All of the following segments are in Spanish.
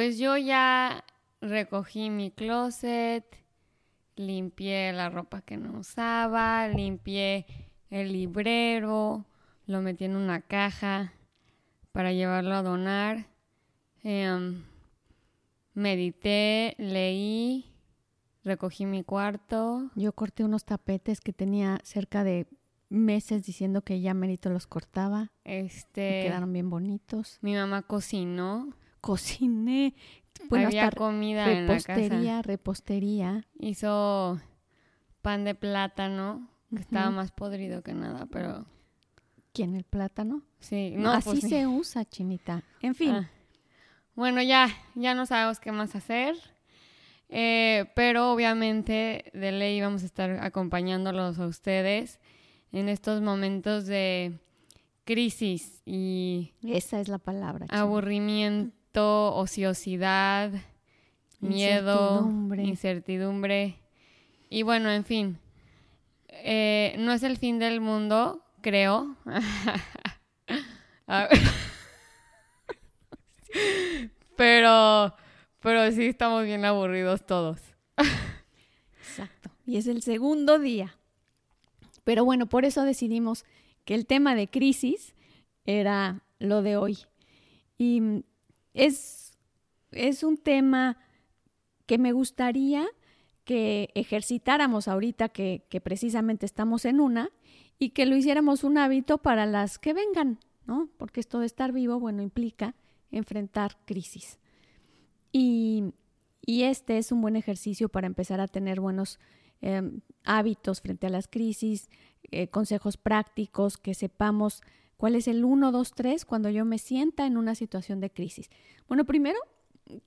Pues yo ya recogí mi closet, limpié la ropa que no usaba, limpié el librero, lo metí en una caja para llevarlo a donar. Em, medité, leí, recogí mi cuarto. Yo corté unos tapetes que tenía cerca de meses diciendo que ya Merito los cortaba. Este, quedaron bien bonitos. Mi mamá cocinó. Cociné. Bueno, Había comida en la casa. Repostería, Hizo pan de plátano, que estaba más podrido que nada, pero... ¿Quién, el plátano? Sí, no, Así pues se usa, chinita. En fin. Ah. Bueno, ya, ya no sabemos qué más hacer. Eh, pero obviamente de ley vamos a estar acompañándolos a ustedes en estos momentos de crisis y... Esa es la palabra. Aburrimiento, ociosidad, miedo, incertidumbre. Y bueno, en fin, eh, no es el fin del mundo, creo. pero, pero sí estamos bien aburridos todos. Exacto. Y es el segundo día. Pero bueno, por eso decidimos que el tema de crisis era lo de hoy. Y es, es un tema que me gustaría que ejercitáramos ahorita que, precisamente estamos en una y que lo hiciéramos un hábito para las que vengan, ¿no? Porque esto de estar vivo, bueno, implica enfrentar crisis. Y, y este es un buen ejercicio para empezar a tener buenos Em, hábitos frente a las crisis, eh, consejos prácticos, que sepamos cuál es el 1, 2, 3 cuando yo me sienta en una situación de crisis. Bueno, primero,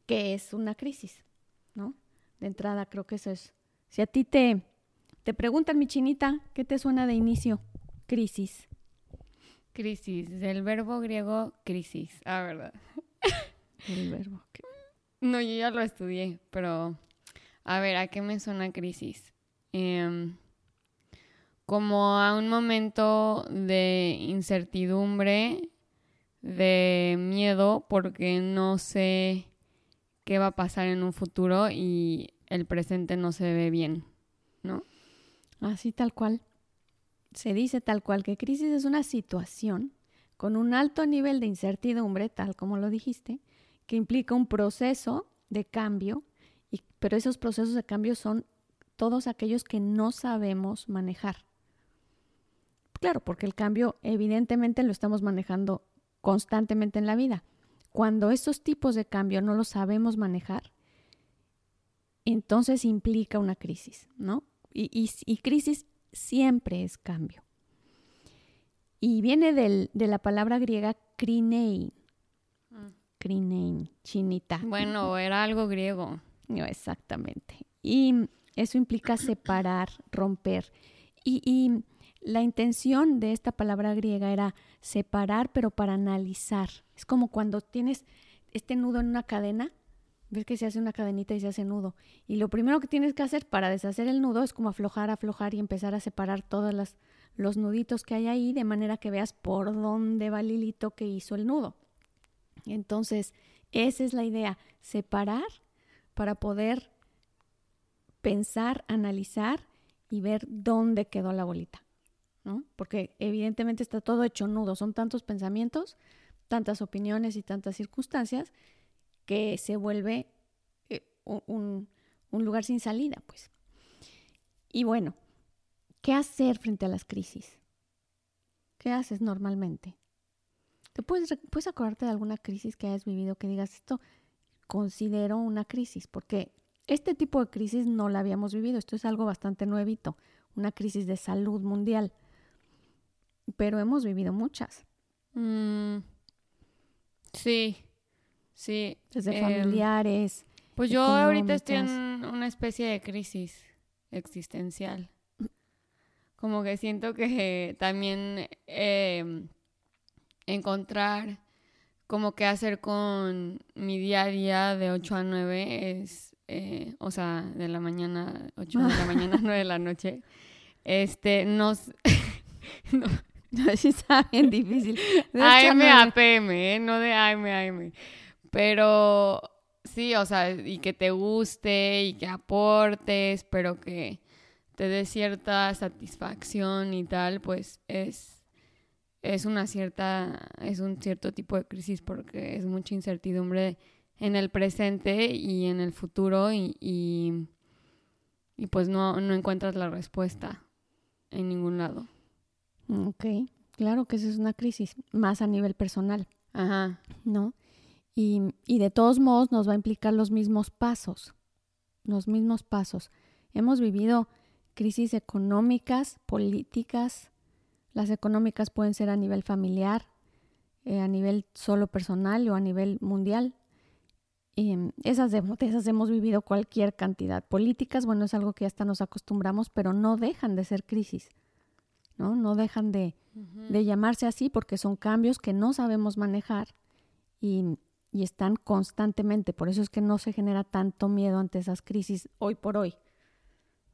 ¿qué es una crisis? ¿No? De entrada, creo que eso es. Si a ti te, te preguntan, mi chinita, ¿qué te suena de inicio? Crisis. Crisis, del verbo griego crisis. Ah, verdad. El verbo. No, yo ya lo estudié, pero a ver, ¿a qué me suena crisis? Em, como a un momento de incertidumbre, de miedo, porque no sé qué va a pasar en un futuro y el presente no se ve bien, ¿no? Así tal cual. Se dice tal cual que crisis es una situación con un alto nivel de incertidumbre, tal como lo dijiste, que implica un proceso de cambio, y, pero esos procesos de cambio son todos aquellos que no sabemos manejar. Claro, porque el cambio evidentemente lo estamos manejando constantemente en la vida. Cuando estos tipos de cambio no los sabemos manejar, entonces implica una crisis, ¿no? Y, crisis siempre es cambio. Y viene de la palabra griega krinein. Krinein, chinita. Bueno, era algo griego. No, exactamente. Y eso implica separar, romper. Y, la intención de esta palabra griega era separar, pero para analizar. Es como cuando tienes este nudo en una cadena, ves que se hace una cadenita y se hace nudo. Y lo primero que tienes que hacer para deshacer el nudo es como aflojar, aflojar y empezar a separar todos los nuditos que hay ahí de manera que veas por dónde va el hilito que hizo el nudo. Entonces, esa es la idea, separar para poder pensar, analizar y ver dónde quedó la bolita, ¿no? Porque evidentemente está todo hecho nudo, son tantos pensamientos, tantas opiniones y tantas circunstancias que se vuelve eh, un, un lugar sin salida, pues. Y bueno, ¿qué hacer frente a las crisis? ¿Qué haces normalmente? ¿Te puedes, puedes acordarte de alguna crisis que hayas vivido que digas esto considero una crisis? Porque este tipo de crisis no la habíamos vivido, esto es algo bastante nuevito, una crisis de salud mundial, pero hemos vivido muchas. Mm, sí, sí. Desde em, familiares. Pues yo ahorita estoy en una especie de crisis existencial. Como que siento que también em, encontrar como qué hacer con mi día a día de 8 a 9 es eh, o sea, de la mañana, 8 de la mañana, 9 de la noche, este, nos... no, no, está bien difícil. AM a PM, ¿eh? no de AM a AM. Pero sí, o sea, y que te guste y que aportes, pero que te dé cierta satisfacción y tal, pues es, es una cierta, es un cierto tipo de crisis porque es mucha incertidumbre en el presente y en el futuro y, y, y pues no, no encuentras la respuesta en ningún lado. Ok, claro que esa es una crisis, más a nivel personal. Ajá. ¿No? Y, y de todos modos nos va a implicar los mismos pasos, los mismos pasos. Hemos vivido crisis económicas, políticas. Las económicas pueden ser a nivel familiar, eh, a nivel solo personal o a nivel mundial. Y mm, esas, de, esas hemos vivido cualquier cantidad. Políticas, bueno, es algo que hasta nos acostumbramos, pero no dejan de ser crisis. ¿No? No dejan de, de llamarse así porque son cambios que no sabemos manejar y, y, están constantemente. Por eso es que no se genera tanto miedo ante esas crisis hoy por hoy.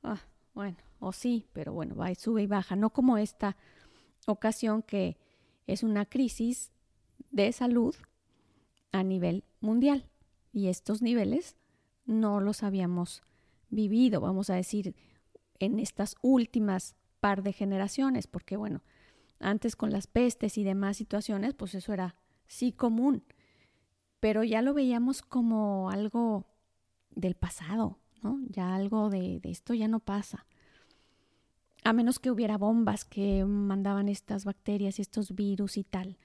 Ah, bueno, o sí, pero bueno, va y sube y baja. No como esta ocasión que es una crisis de salud a nivel mundial. Y estos niveles no los habíamos vivido, vamos a decir, en estas últimas par de generaciones, porque bueno, antes con las pestes y demás situaciones, pues eso era sí común, pero ya lo veíamos como algo del pasado, ¿no? Ya algo de, esto ya no pasa. A menos que hubiera bombas que mandaban estas bacterias y estos virus y tal.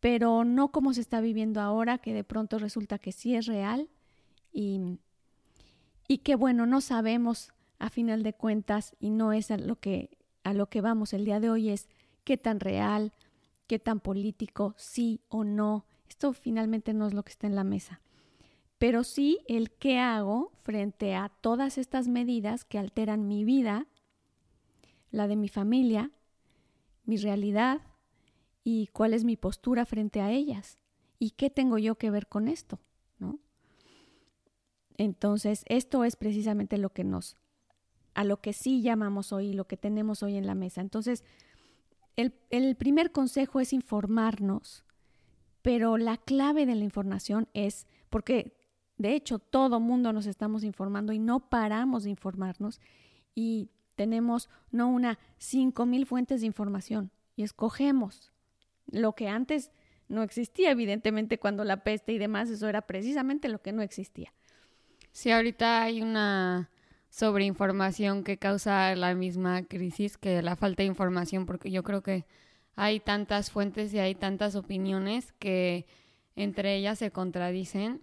Pero no como se está viviendo ahora, que de pronto resulta que sí es real y, y que bueno, no sabemos a final de cuentas y no es a lo que a lo que vamos el día de hoy es qué tan real, qué tan político, sí o no. Esto finalmente no es lo que está en la mesa. Pero sí el qué hago frente a todas estas medidas que alteran mi vida, la de mi familia, mi realidad y cuál es mi postura frente a ellas y qué tengo yo que ver con esto, ¿no? Entonces, esto es precisamente lo que nos a lo que sí llamamos hoy, lo que tenemos hoy en la mesa. Entonces, el, primer consejo es informarnos, pero la clave de la información es, porque de hecho todo mundo nos estamos informando y no paramos de informarnos y tenemos no una, cinco mil fuentes de información y escogemos lo que antes no existía, evidentemente, cuando la peste y demás, eso era precisamente lo que no existía. Sí, ahorita hay una sobre información que causa la misma crisis que la falta de información, porque yo creo que hay tantas fuentes y hay tantas opiniones que entre ellas se contradicen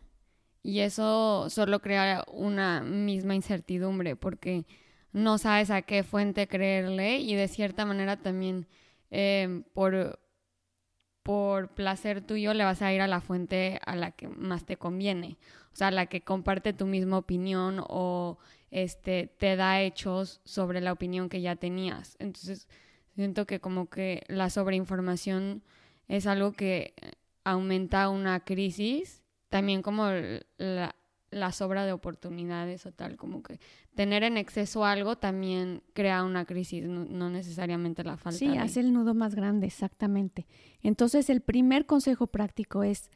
y eso solo crea una misma incertidumbre porque no sabes a qué fuente creerle y de cierta manera también eh, por, por placer tuyo le vas a ir a la fuente a la que más te conviene, o sea, la que comparte tu misma opinión o este, te da hechos sobre la opinión que ya tenías. Entonces, siento que como que la sobreinformación es algo que aumenta una crisis, también como la, la sobra de oportunidades o tal, como que tener en exceso algo también crea una crisis, no, necesariamente la falta. Sí, hace el nudo más grande, exactamente. Entonces, el primer consejo práctico es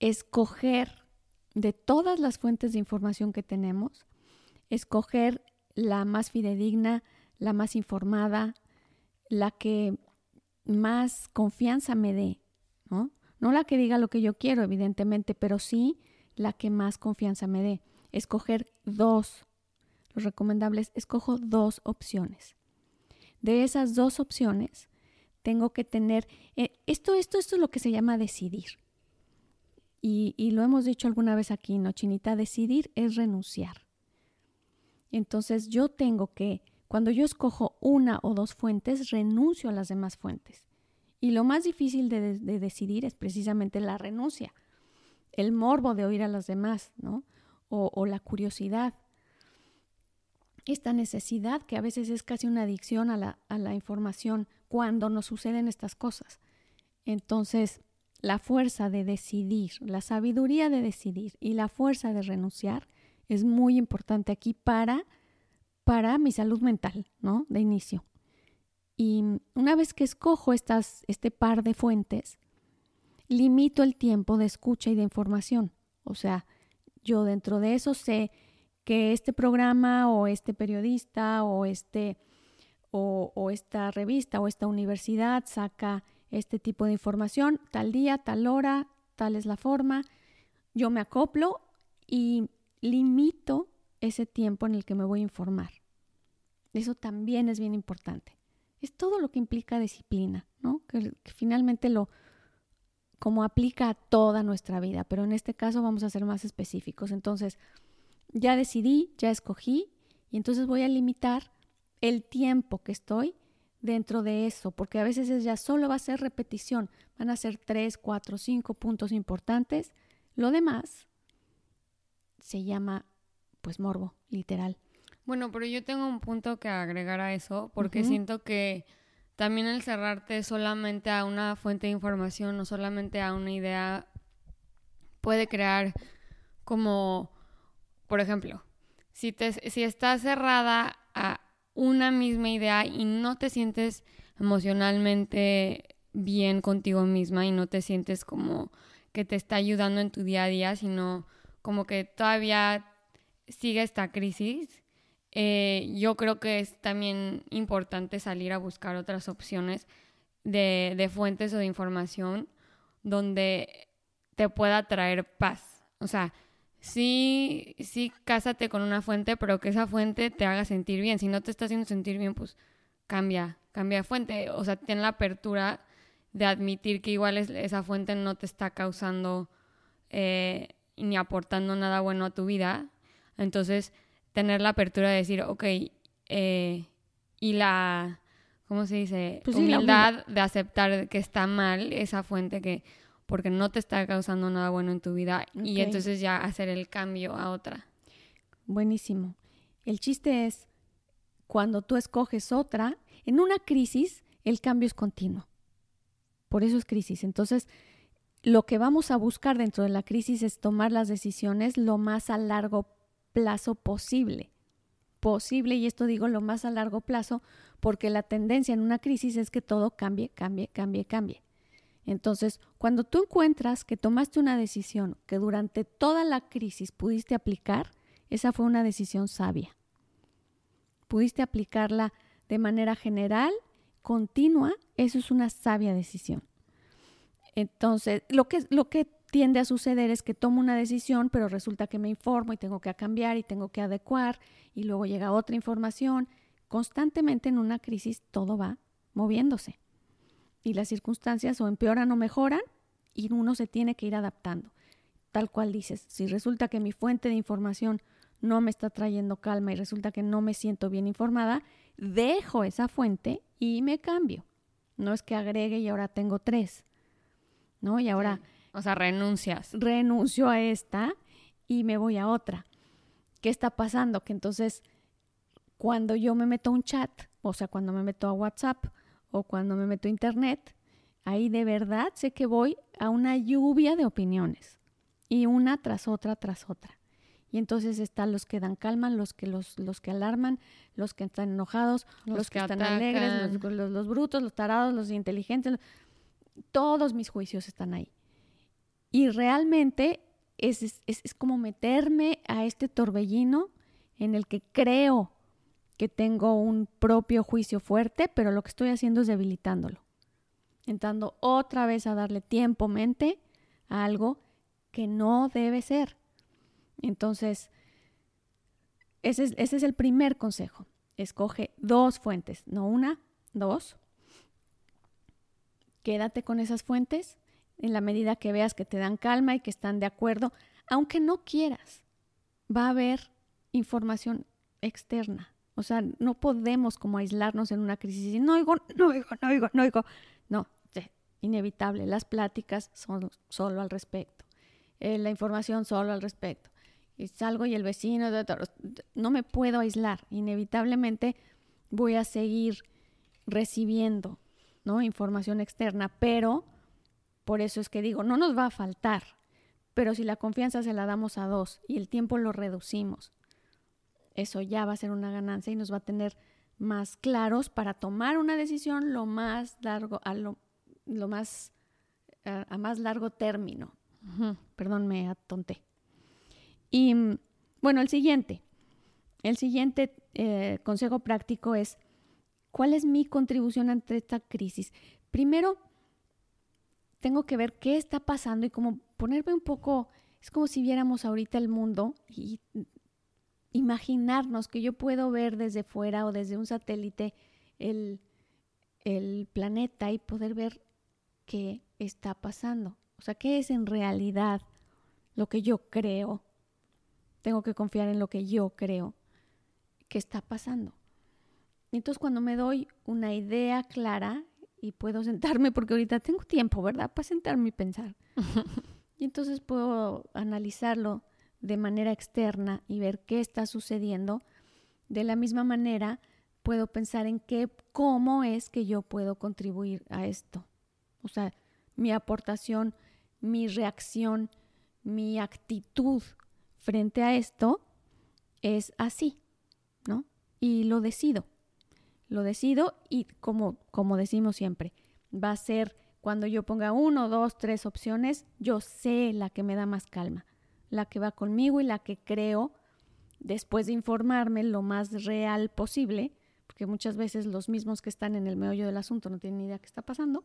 escoger de todas las fuentes de información que tenemos, escoger la más fidedigna, la más informada, la que más confianza me dé, ¿no? No la que diga lo que yo quiero, evidentemente, pero sí la que más confianza me dé. Escoger dos. Los recomendables, escojo dos opciones. De esas dos opciones, tengo que tener, eh, esto, esto, esto es lo que se llama decidir. Y, y lo hemos dicho alguna vez aquí, ¿no, Chinita? Decidir es renunciar. Entonces yo tengo que, cuando yo escojo una o dos fuentes, renuncio a las demás fuentes. Y lo más difícil de, decidir es precisamente la renuncia, el morbo de oír a las demás, ¿no? O, la curiosidad. Esta necesidad que a veces es casi una adicción a la, a la información cuando nos suceden estas cosas. Entonces, la fuerza de decidir, la sabiduría de decidir y la fuerza de renunciar es muy importante aquí para, para mi salud mental, ¿no? De inicio. Y una vez que escojo estas, este par de fuentes, limito el tiempo de escucha y de información. O sea, yo dentro de eso sé que este programa o este periodista o este o, o, esta revista o esta universidad saca este tipo de información, tal día, tal hora, tal es la forma, yo me acoplo y limito ese tiempo en el que me voy a informar. Eso también es bien importante. Es todo lo que implica disciplina, ¿no? Que, finalmente lo, como aplica a toda nuestra vida, pero en este caso vamos a ser más específicos. Entonces, ya decidí, ya escogí, y entonces voy a limitar el tiempo que estoy dentro de eso, porque a veces ya solo va a ser repetición, van a ser tres, cuatro, cinco puntos importantes. Lo demás se llama, pues, morbo, literal. Bueno, pero yo tengo un punto que agregar a eso, porque siento que también el cerrarte solamente a una fuente de información o solamente a una idea puede crear como, por ejemplo, si, te, si estás cerrada a una misma idea y no te sientes emocionalmente bien contigo misma y no te sientes como que te está ayudando en tu día a día, sino como que todavía sigue esta crisis, eh, yo creo que es también importante salir a buscar otras opciones de, de, fuentes o de información donde te pueda traer paz. O sea, sí, sí, cásate con una fuente, pero que esa fuente te haga sentir bien. Si no te está haciendo sentir bien, pues cambia, cambia de fuente. O sea, ten la apertura de admitir que igual es, esa fuente no te está causando eh, ni aportando nada bueno a tu vida. Entonces, tener la apertura de decir, ok, eh, y la, ¿cómo se dice? Pues humildad de aceptar que está mal esa fuente que, porque no te está causando nada bueno en tu vida y entonces ya hacer el cambio a otra. Buenísimo. El chiste es, cuando tú escoges otra, en una crisis el cambio es continuo. Por eso es crisis. Entonces, lo que vamos a buscar dentro de la crisis es tomar las decisiones lo más a largo plazo posible. Posible, y esto digo lo más a largo plazo, porque la tendencia en una crisis es que todo cambie, cambie, cambie, cambie. Entonces, cuando tú encuentras que tomaste una decisión que durante toda la crisis pudiste aplicar, esa fue una decisión sabia. Pudiste aplicarla de manera general, continua, eso es una sabia decisión. Entonces, lo que, lo que tiende a suceder es que tomo una decisión, pero resulta que me informo y tengo que cambiar y tengo que adecuar y luego llega otra información. Constantemente en una crisis todo va moviéndose y las circunstancias o empeoran o mejoran y uno se tiene que ir adaptando. Tal cual dices, si resulta que mi fuente de información no me está trayendo calma y resulta que no me siento bien informada, dejo esa fuente y me cambio. No es que agregue y ahora tengo tres, ¿no? Y ahora... O sea, renuncias. Renuncio a esta y me voy a otra. ¿Qué está pasando? Que entonces, cuando yo me meto a un chat, o sea, cuando me meto a WhatsApp o cuando me meto a Internet, ahí de verdad sé que voy a una lluvia de opiniones y una tras otra, tras otra. Y entonces están los que dan calma, los que, los, los que alarman, los que están enojados, los, que, están alegres, los, los, los, brutos, los tarados, los inteligentes. Todos mis juicios están ahí. Y realmente es, es, como meterme a este torbellino en el que creo que tengo un propio juicio fuerte, pero lo que estoy haciendo es debilitándolo. Entrando otra vez a darle tiempo, mente, a algo que no debe ser. Entonces, ese es, ese es el primer consejo. Escoge dos fuentes, no una, dos. Quédate con esas fuentes en la medida que veas que te dan calma y que están de acuerdo, aunque no quieras, va a haber información externa. O sea, no podemos como aislarnos en una crisis y no oigo, no oigo, no oigo, no oigo. No, inevitable. Las pláticas son solo al respecto. Eh, la información solo al respecto. Salgo y el vecino, no me puedo aislar. Inevitablemente voy a seguir recibiendo ¿no? información externa, pero por eso es que digo, no nos va a faltar, pero si la confianza se la damos a dos y el tiempo lo reducimos, eso ya va a ser una ganancia y nos va a tener más claros para tomar una decisión lo más largo, a lo, más, a, más largo término. Perdón, me atonté. Y bueno, el siguiente. El siguiente eh, consejo práctico es, ¿cuál es mi contribución ante esta crisis? Primero, tengo que ver qué está pasando y como ponerme un poco, es como si viéramos ahorita el mundo y imaginarnos que yo puedo ver desde fuera o desde un satélite el, el planeta y poder ver qué está pasando. O sea, qué es en realidad lo que yo creo. Tengo que confiar en lo que yo creo que está pasando. Entonces, cuando me doy una idea clara y puedo sentarme, porque ahorita tengo tiempo, ¿verdad? Para sentarme y pensar. y entonces puedo analizarlo de manera externa y ver qué está sucediendo. De la misma manera, puedo pensar en qué, cómo es que yo puedo contribuir a esto. O sea, mi aportación, mi reacción, mi actitud frente a esto es así, ¿no? Y lo decido lo decido y como, como decimos siempre, va a ser cuando yo ponga uno, dos, tres opciones, yo sé la que me da más calma, la que va conmigo y la que creo, después de informarme lo más real posible, porque muchas veces los mismos que están en el meollo del asunto no tienen ni idea qué está pasando,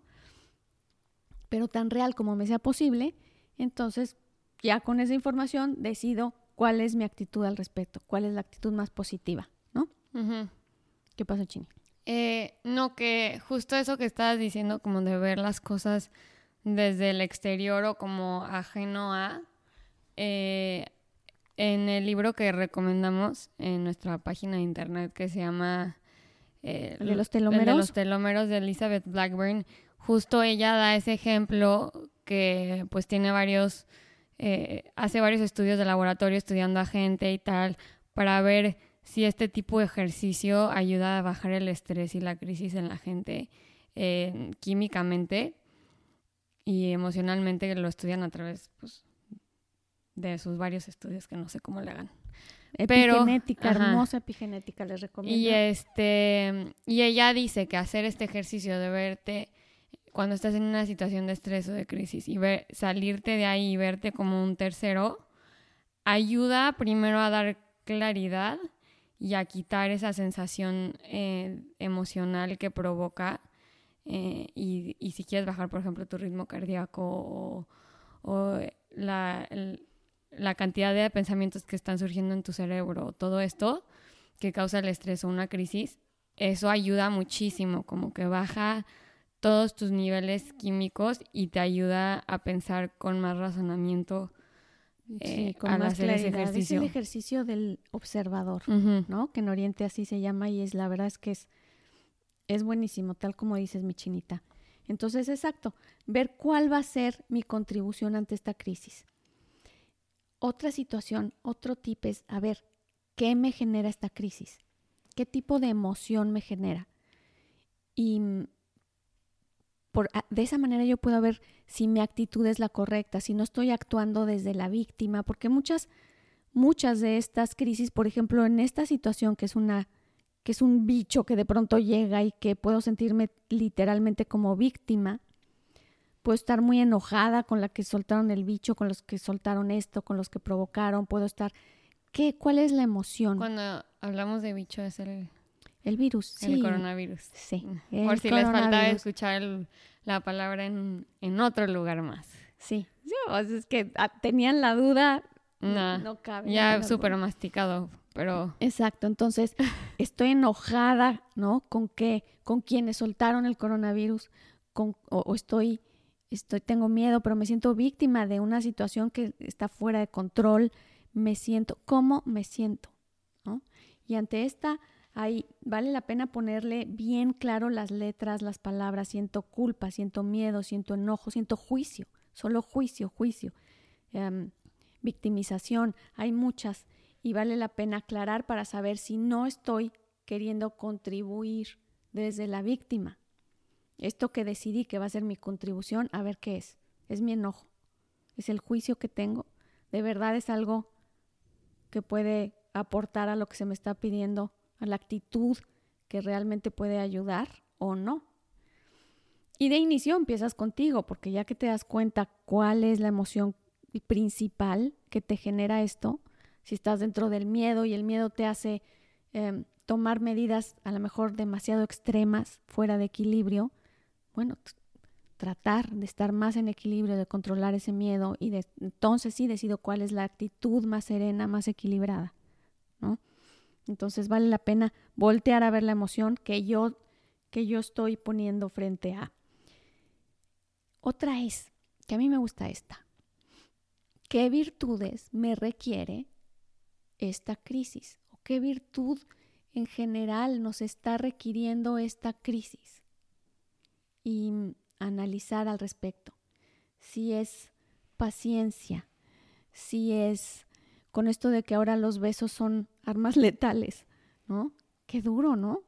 pero tan real como me sea posible, entonces ya con esa información decido cuál es mi actitud al respecto, cuál es la actitud más positiva, ¿no? ¿Qué pasa, Chini? Eh, no, que justo eso que estabas diciendo, como de ver las cosas desde el exterior o como ajeno a, eh, en el libro que recomendamos en nuestra página de internet que se llama eh, de los telómeros? de los telómeros de Elizabeth Blackburn, justo ella da ese ejemplo que pues tiene varios, hace varios estudios de laboratorio estudiando a gente y tal, para ver si este tipo de ejercicio ayuda a bajar el estrés y la crisis en la gente eh, químicamente y emocionalmente, lo estudian a través pues, de sus varios estudios que no sé cómo le hagan. Epigenética, hermosa epigenética, les recomiendo. Y, este, y ella dice que hacer este ejercicio de verte cuando estás en una situación de estrés o de crisis y ver, salirte de ahí y verte como un tercero, ayuda primero a dar claridad y a quitar esa sensación eh, emocional que provoca. Eh, y, si quieres bajar, por ejemplo, tu ritmo cardíaco o, la, la, cantidad de pensamientos que están surgiendo en tu cerebro, todo esto que causa el estrés o una crisis, eso ayuda muchísimo, como que baja todos tus niveles químicos y te ayuda a pensar con más razonamiento eh, con más claridad. Es el ejercicio del observador, ¿no? Que en Oriente así se llama y es la verdad es que es, es buenísimo, tal como dices, mi chinita. Entonces, exacto, ver cuál va a ser mi contribución ante esta crisis. Otra situación, otro tip es, a ver, ¿qué me genera esta crisis? ¿Qué tipo de emoción me genera? Y de esa manera yo puedo ver si mi actitud es la correcta, si no estoy actuando desde la víctima, porque muchas, muchas de estas crisis, por ejemplo, en esta situación que es una que es un bicho que de pronto llega y que puedo sentirme literalmente como víctima, puedo estar muy enojada con la que soltaron el bicho, con los que soltaron esto, con los que provocaron, puedo estar ¿qué cuál es la emoción? Cuando hablamos de bicho es el el virus, sí. El coronavirus. Sí. Por si les faltaba escuchar la palabra en, otro lugar más. Sí. es que ah, tenían la duda. No, no cabe. Ya súper masticado, pero... Exacto. Entonces, estoy enojada, ¿no? ¿Con qué? Con quienes soltaron el coronavirus. Con, o, estoy, estoy, tengo miedo, pero me siento víctima de una situación que está fuera de control. Me siento, ¿cómo me siento? ¿no? Y ante esta Ahí vale la pena ponerle bien claro las letras, las palabras. Siento culpa, siento miedo, siento enojo, siento juicio. Solo juicio, juicio. Em, victimización. Hay muchas. Y vale la pena aclarar para saber si no estoy queriendo contribuir desde la víctima. Esto que decidí que va a ser mi contribución, a ver qué es. Es mi enojo. Es el juicio que tengo. De verdad es algo que puede aportar a lo que se me está pidiendo a la actitud que realmente puede ayudar o no. Y de inicio empiezas contigo, porque ya que te das cuenta cuál es la emoción principal que te genera esto, si estás dentro del miedo y el miedo te hace em, tomar medidas a lo mejor demasiado extremas, fuera de equilibrio, bueno, tratar de estar más en equilibrio, de controlar ese miedo y de, entonces sí decido cuál es la actitud más serena, más equilibrada, ¿no? Entonces vale la pena voltear a ver la emoción que yo que yo estoy poniendo frente a. Otra es, que a mí me gusta esta. ¿Qué virtudes me requiere esta crisis? ¿O qué virtud en general nos está requiriendo esta crisis? Y analizar al respecto. Si es paciencia, si es con esto de que ahora los besos son armas letales, ¿no? Qué duro, ¿no?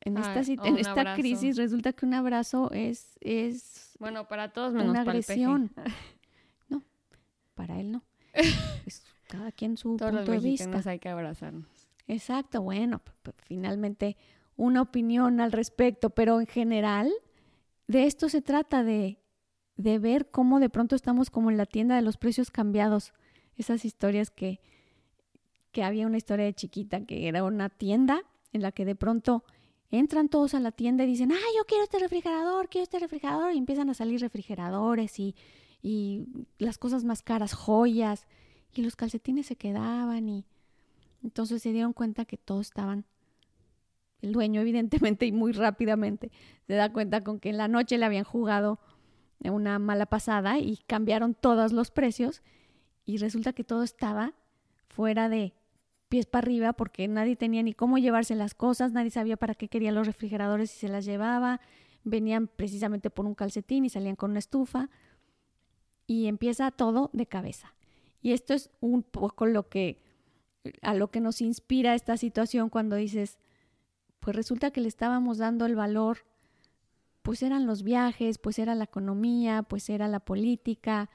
En esta, en esta crisis resulta que un abrazo es, es bueno para todos menos una agresión. no, para él no. cada quien su punto de vista. hay que abrazarnos. Exacto, bueno, finalmente una opinión al respecto, pero en general de esto se trata de de ver cómo de pronto estamos como en la tienda de los precios cambiados. Esas historias que, que había una historia de chiquita que era una tienda en la que de pronto entran todos a la tienda y dicen, ah, yo quiero este refrigerador, quiero este refrigerador, y empiezan a salir refrigeradores y, y las cosas más caras, joyas, y los calcetines se quedaban y entonces se dieron cuenta que todos estaban, el dueño evidentemente y muy rápidamente se da cuenta con que en la noche le habían jugado una mala pasada y cambiaron todos los precios y resulta que todo estaba fuera de pies para arriba porque nadie tenía ni cómo llevarse las cosas, nadie sabía para qué querían los refrigeradores y se las llevaba, venían precisamente por un calcetín y salían con una estufa y empieza todo de cabeza. Y esto es un poco lo que a lo que nos inspira esta situación cuando dices, pues resulta que le estábamos dando el valor, pues eran los viajes, pues era la economía, pues era la política,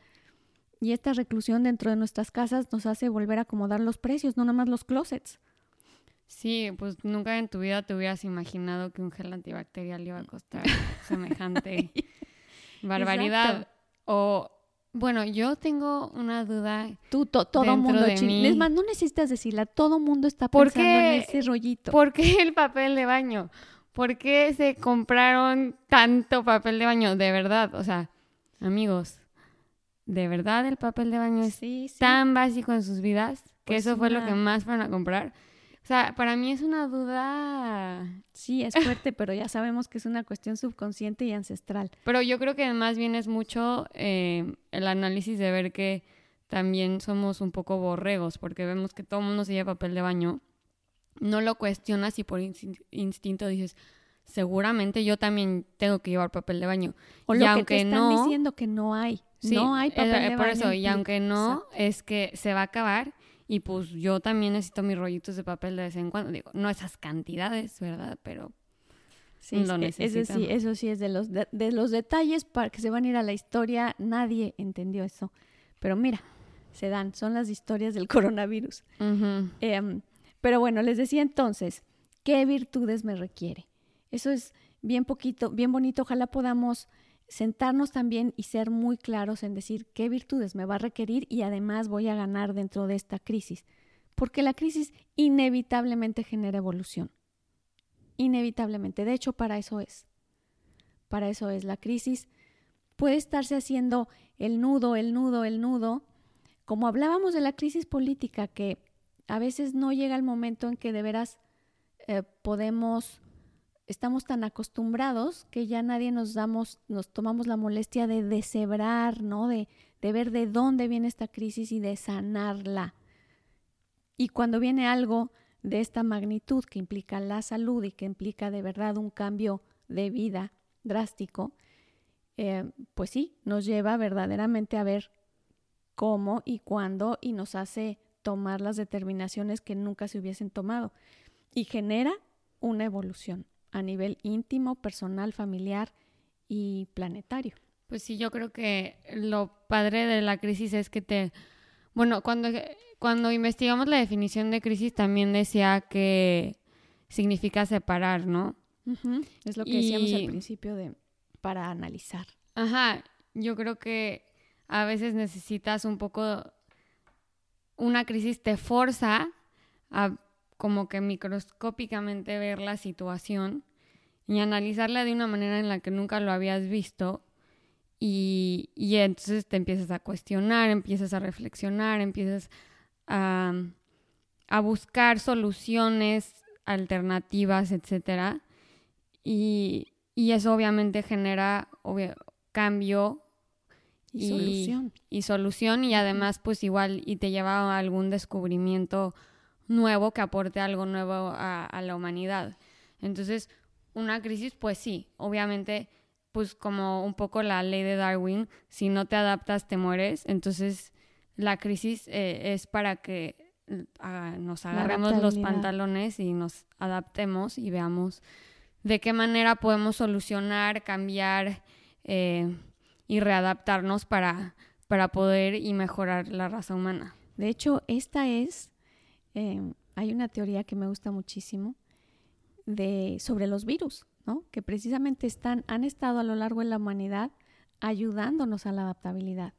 y esta reclusión dentro de nuestras casas nos hace volver a acomodar los precios, no nada más los closets. Sí, pues nunca en tu vida te hubieras imaginado que un gel antibacterial iba a costar semejante barbaridad. O, bueno, yo tengo una duda. Tú, todo mundo, de mí. Es más, no necesitas decirla, todo mundo está pensando en ese rollito. ¿Por qué el papel de baño? ¿Por qué se compraron tanto papel de baño? De verdad, o sea, amigos, ¿de verdad el papel de baño es tan básico en sus vidas? Que pues eso fue lo que más fueron a comprar. O sea, para mí es una duda. Sí, es fuerte, pero ya sabemos que es una cuestión subconsciente y ancestral. Pero yo creo que más bien es mucho eh, el análisis de ver que también somos un poco borregos, porque vemos que todo el mundo se lleva papel de baño. No lo cuestionas y por instinto dices, seguramente yo también tengo que llevar papel de baño. O lo que te están diciendo que no hay. No hay papel de baño. Por eso, y aunque no, es que se va a acabar y pues yo también necesito mis rollitos de papel de vez en cuando. Digo, no esas cantidades, ¿verdad? Pero sí, lo necesito. Eso sí, eso sí es de los, de, los detalles para que se van a ir a la historia. Nadie entendió eso. Pero mira, se dan, son las historias del coronavirus. Em, pero bueno, les decía entonces, ¿qué virtudes me requiere? Eso es bien poquito, bien bonito. Ojalá podamos sentarnos también y ser muy claros en decir qué virtudes me va a requerir y además voy a ganar dentro de esta crisis. Porque la crisis inevitablemente genera evolución. Inevitablemente. De hecho, para eso es. Para eso es. La crisis puede estarse haciendo el nudo, el nudo, el nudo. Como hablábamos de la crisis política, que a veces no llega el momento en que de veras eh, podemos estamos tan acostumbrados que ya nadie nos damos, nos tomamos la molestia de deshebrar, ¿no? De, ver de dónde viene esta crisis y de sanarla. Y cuando viene algo de esta magnitud que implica la salud y que implica de verdad un cambio de vida drástico, eh, pues sí, nos lleva verdaderamente a ver cómo y cuándo y nos hace tomar las determinaciones que nunca se hubiesen tomado y genera una evolución a nivel íntimo, personal, familiar y planetario. Pues sí, yo creo que lo padre de la crisis es que te... Bueno, cuando, cuando investigamos la definición de crisis también decía que significa separar, ¿no? Es lo que decíamos al principio de para analizar. Ajá, yo creo que a veces necesitas un poco una crisis te forza a como que microscópicamente ver la situación y analizarla de una manera en la que nunca lo habías visto y, entonces te empiezas a cuestionar, empiezas a reflexionar, empiezas a, buscar soluciones alternativas, etcétera. Y, eso obviamente genera cambio y, solución. Y solución y además pues igual y te lleva a algún descubrimiento nuevo que aporte algo nuevo a, a la humanidad. Entonces, una crisis pues sí, obviamente pues como un poco la ley de Darwin, si no te adaptas te mueres, entonces la crisis eh, es para que ah, nos agarremos los pantalones y nos adaptemos y veamos de qué manera podemos solucionar, cambiar eh, y readaptarnos para, para poder y mejorar la raza humana. De hecho, esta es, em, hay una teoría que me gusta muchísimo de, sobre los virus, que precisamente han estado a lo largo de la humanidad ayudándonos a la adaptabilidad,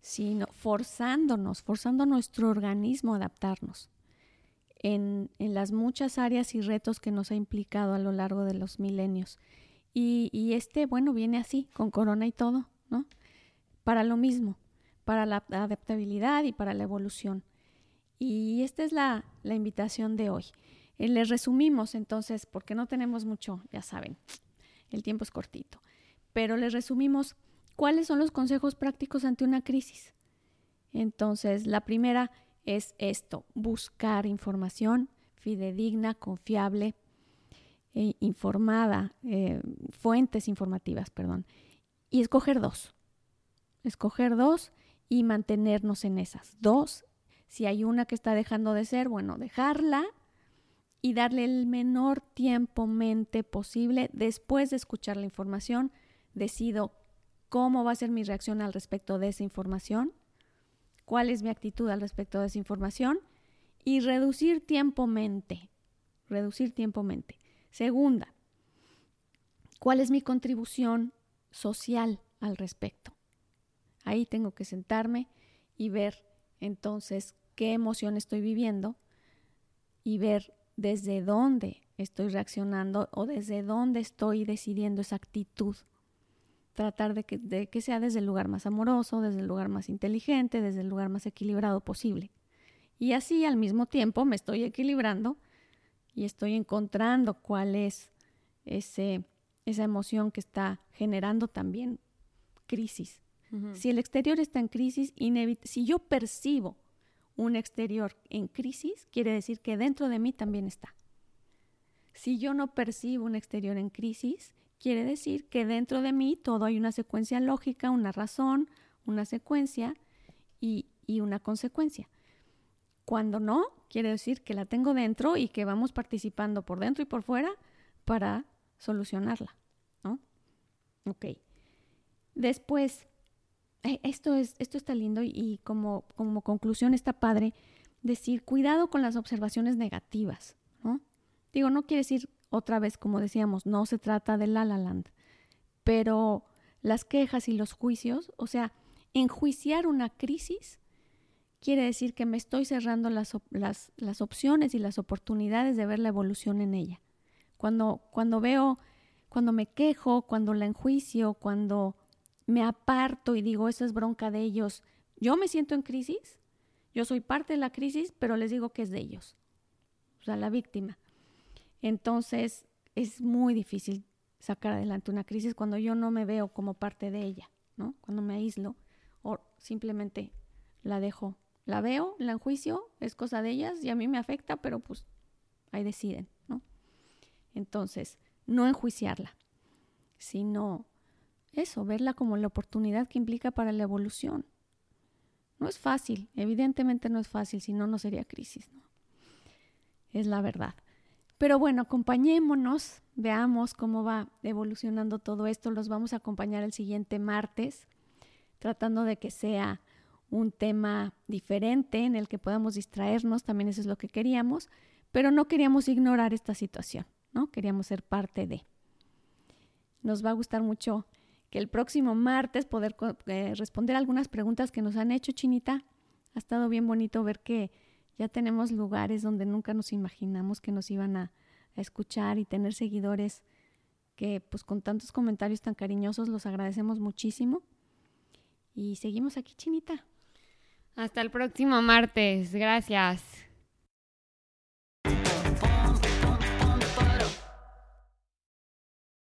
sino forzándonos, forzando nuestro organismo a adaptarnos en, las muchas áreas y retos que nos ha implicado a lo largo de los milenios. Y, y este, bueno, viene así, con corona y todo, ¿no? Para lo mismo, para la adaptabilidad y para la evolución. Y esta es la, invitación de hoy. Eh, les resumimos entonces, porque no tenemos mucho, ya saben, el tiempo es cortito, pero les resumimos cuáles son los consejos prácticos ante una crisis. Entonces, la primera es esto, buscar información fidedigna, confiable, e informada, eh, fuentes informativas, perdón, y escoger dos. Escoger dos y mantenernos en esas. Dos, si hay una que está dejando de ser, bueno, dejarla y darle el menor tiempo mente posible después de escuchar la información. Decido cómo va a ser mi reacción al respecto de esa información, cuál es mi actitud al respecto de esa información y reducir tiempo mente. Reducir tiempo mente. Segunda, ¿cuál es mi contribución social al respecto. Ahí tengo que sentarme y ver entonces qué emoción estoy viviendo y ver desde dónde estoy reaccionando o desde dónde estoy decidiendo esa actitud. Tratar de que, de que sea desde el lugar más amoroso, desde el lugar más inteligente, desde el lugar más equilibrado posible. Y así al mismo tiempo me estoy equilibrando y estoy encontrando cuál es ese esa emoción que está generando también crisis. Si el exterior está en crisis, si yo percibo un exterior en crisis, quiere decir que dentro de mí también está. Si yo no percibo un exterior en crisis, quiere decir que dentro de mí todo hay una secuencia lógica, una razón, una secuencia y, una consecuencia. Cuando no, quiere decir que la tengo dentro y que vamos participando por dentro y por fuera para solucionarla, ¿no? Ok. Después, esto, es, esto está lindo y, como, como conclusión está padre decir, cuidado con las observaciones negativas, ¿no? Digo, no quiere decir otra vez, como decíamos, no se trata de La La Land, pero las quejas y los juicios, o sea, enjuiciar una crisis quiere decir que me estoy cerrando las, las, las opciones y las oportunidades de ver la evolución en ella. Cuando, cuando veo, cuando me quejo, cuando la enjuicio, cuando me aparto y digo, esa es bronca de ellos, yo me siento en crisis, yo soy parte de la crisis, pero les digo que es de ellos, o sea, la víctima. Entonces, es muy difícil sacar adelante una crisis cuando yo no me veo como parte de ella, ¿no? Cuando me aíslo o simplemente la dejo, la veo, la enjuicio, es cosa de ellas y a mí me afecta, pero pues ahí deciden. Entonces, no enjuiciarla, sino eso, verla como la oportunidad que implica para la evolución. No es fácil, evidentemente no es fácil, si no, no sería crisis. Es la verdad. Pero bueno, acompañémonos, veamos cómo va evolucionando todo esto. Los vamos a acompañar el siguiente martes, tratando de que sea un tema diferente en el que podamos distraernos, también eso es lo que queríamos, pero no queríamos ignorar esta situación. ¿no? Queríamos ser parte de. Nos va a gustar mucho el próximo martes poder eh, responder algunas preguntas que nos han hecho, Chinita. Ha estado bien bonito ver que ya tenemos lugares donde nunca nos imaginamos que nos iban a, a escuchar y tener seguidores que pues con tantos comentarios tan cariñosos los agradecemos muchísimo. Y seguimos aquí, Chinita. Hasta el próximo martes. Gracias.